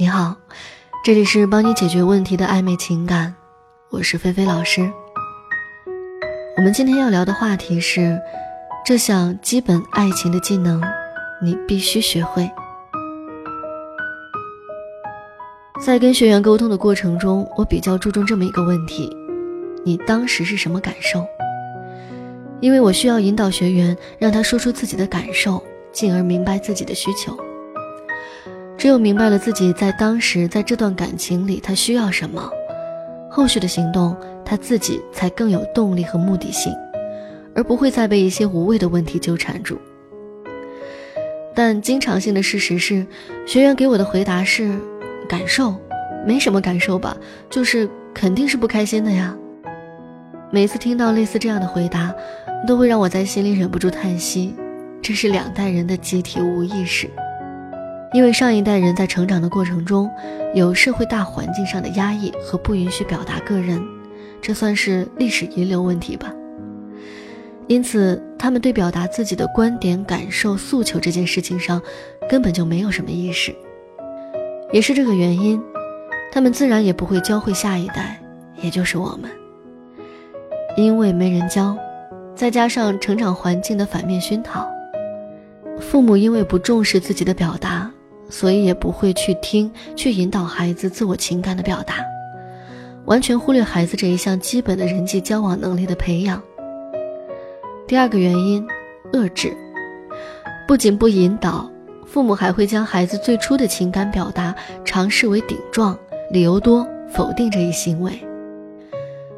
你好，这里是帮你解决问题的暧昧情感，我是菲菲老师。我们今天要聊的话题是，这项基本爱情的技能，你必须学会。在跟学员沟通的过程中，我比较注重这么一个问题：你当时是什么感受？因为我需要引导学员，让他说出自己的感受，进而明白自己的需求。只有明白了自己在当时在这段感情里他需要什么，后续的行动他自己才更有动力和目的性，而不会再被一些无谓的问题纠缠住。但经常性的事实是，学员给我的回答是感受，没什么感受吧，就是肯定是不开心的呀。每次听到类似这样的回答，都会让我在心里忍不住叹息，这是两代人的集体无意识。因为上一代人在成长的过程中，有社会大环境上的压抑和不允许表达个人，这算是历史遗留问题吧。因此，他们对表达自己的观点、感受、诉求这件事情上，根本就没有什么意识。也是这个原因，他们自然也不会教会下一代，也就是我们。因为没人教，再加上成长环境的反面熏陶，父母因为不重视自己的表达。所以也不会去听、去引导孩子自我情感的表达，完全忽略孩子这一项基本的人际交往能力的培养。第二个原因，遏制，不仅不引导，父母还会将孩子最初的情感表达尝试为顶撞、理由多、否定这一行为。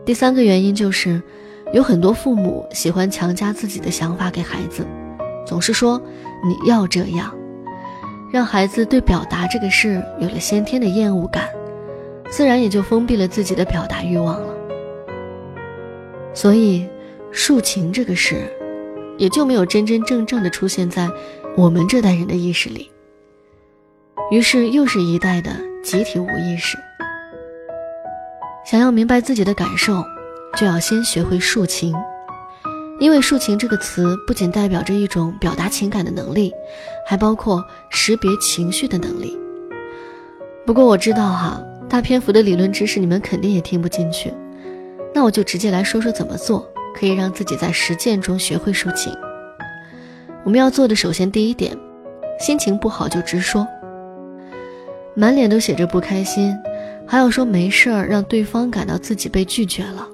第三个原因就是，有很多父母喜欢强加自己的想法给孩子，总是说你要这样。让孩子对表达这个事有了先天的厌恶感，自然也就封闭了自己的表达欲望了。所以，抒情这个事，也就没有真真正正的出现在我们这代人的意识里。于是，又是一代的集体无意识。想要明白自己的感受，就要先学会抒情。因为抒情这个词不仅代表着一种表达情感的能力，还包括识别情绪的能力。不过我知道哈，大篇幅的理论知识你们肯定也听不进去，那我就直接来说说怎么做可以让自己在实践中学会抒情。我们要做的首先第一点，心情不好就直说，满脸都写着不开心，还要说没事儿，让对方感到自己被拒绝了。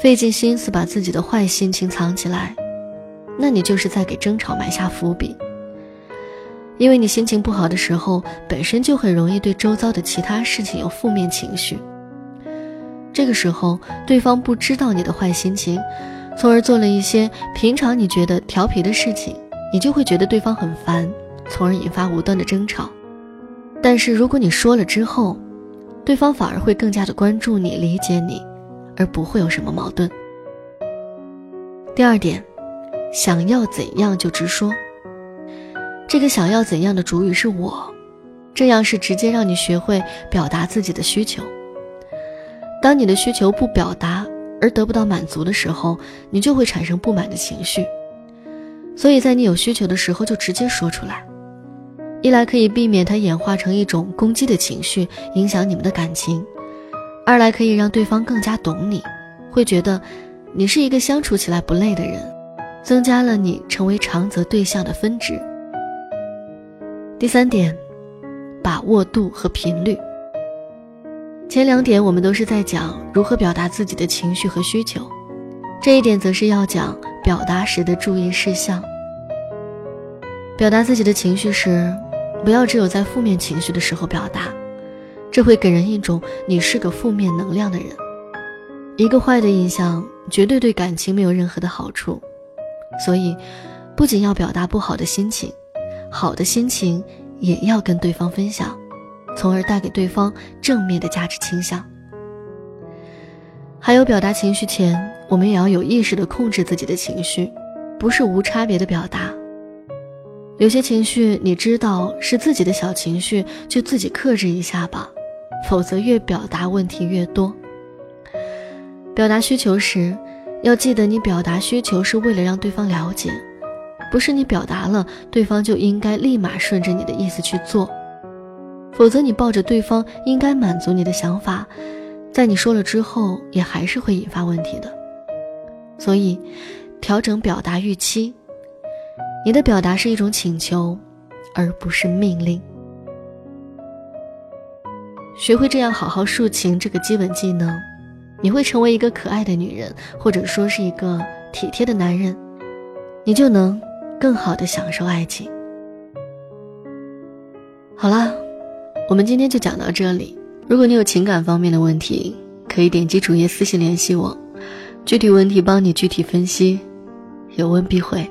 费尽心思把自己的坏心情藏起来，那你就是在给争吵埋下伏笔。因为你心情不好的时候，本身就很容易对周遭的其他事情有负面情绪。这个时候，对方不知道你的坏心情，从而做了一些平常你觉得调皮的事情，你就会觉得对方很烦，从而引发无端的争吵。但是如果你说了之后，对方反而会更加的关注你，理解你。而不会有什么矛盾。第二点，想要怎样就直说。这个想要怎样的主语是我，这样是直接让你学会表达自己的需求。当你的需求不表达而得不到满足的时候，你就会产生不满的情绪。所以在你有需求的时候就直接说出来，一来可以避免它演化成一种攻击的情绪，影响你们的感情。二来可以让对方更加懂你，会觉得你是一个相处起来不累的人，增加了你成为长则对象的分值。第三点，把握度和频率。前两点我们都是在讲如何表达自己的情绪和需求，这一点则是要讲表达时的注意事项。表达自己的情绪时，不要只有在负面情绪的时候表达。这会给人一种你是个负面能量的人，一个坏的印象，绝对对感情没有任何的好处。所以，不仅要表达不好的心情，好的心情也要跟对方分享，从而带给对方正面的价值倾向。还有，表达情绪前，我们也要有意识的控制自己的情绪，不是无差别的表达。有些情绪你知道是自己的小情绪，就自己克制一下吧。否则，越表达问题越多。表达需求时，要记得你表达需求是为了让对方了解，不是你表达了，对方就应该立马顺着你的意思去做。否则你抱着对方应该满足你的想法，在你说了之后，也还是会引发问题的。所以，调整表达预期，你的表达是一种请求，而不是命令。学会这样好好抒情这个基本技能，你会成为一个可爱的女人，或者说是一个体贴的男人，你就能更好的享受爱情。好啦，我们今天就讲到这里。如果你有情感方面的问题，可以点击主页私信联系我，具体问题帮你具体分析，有问必回。